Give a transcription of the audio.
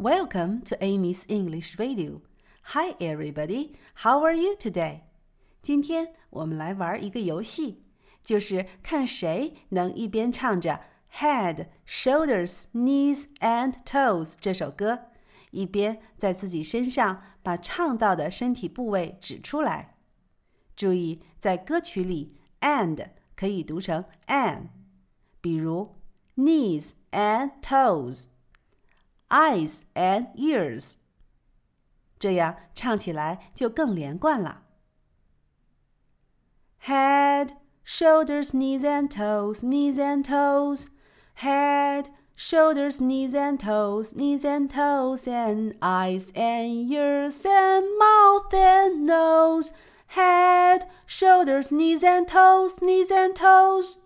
Welcome to Amy's English Radio. Hi, everybody. How are you today? 今天我们来玩一个游戏，就是看谁能一边唱着 Head, Shoulders, Knees and Toes 这首歌，一边在自己身上把唱到的身体部位指出来。注意，在歌曲里 and 可以读成 an，比如 knees and toes。 eyes and ears，这样唱起来就更连贯了。Head, shoulders, knees and toes, knees and toes. Head, shoulders, knees and toes, knees and toes, and eyes and ears and mouth and nose. Head, shoulders, knees and toes, knees and toes.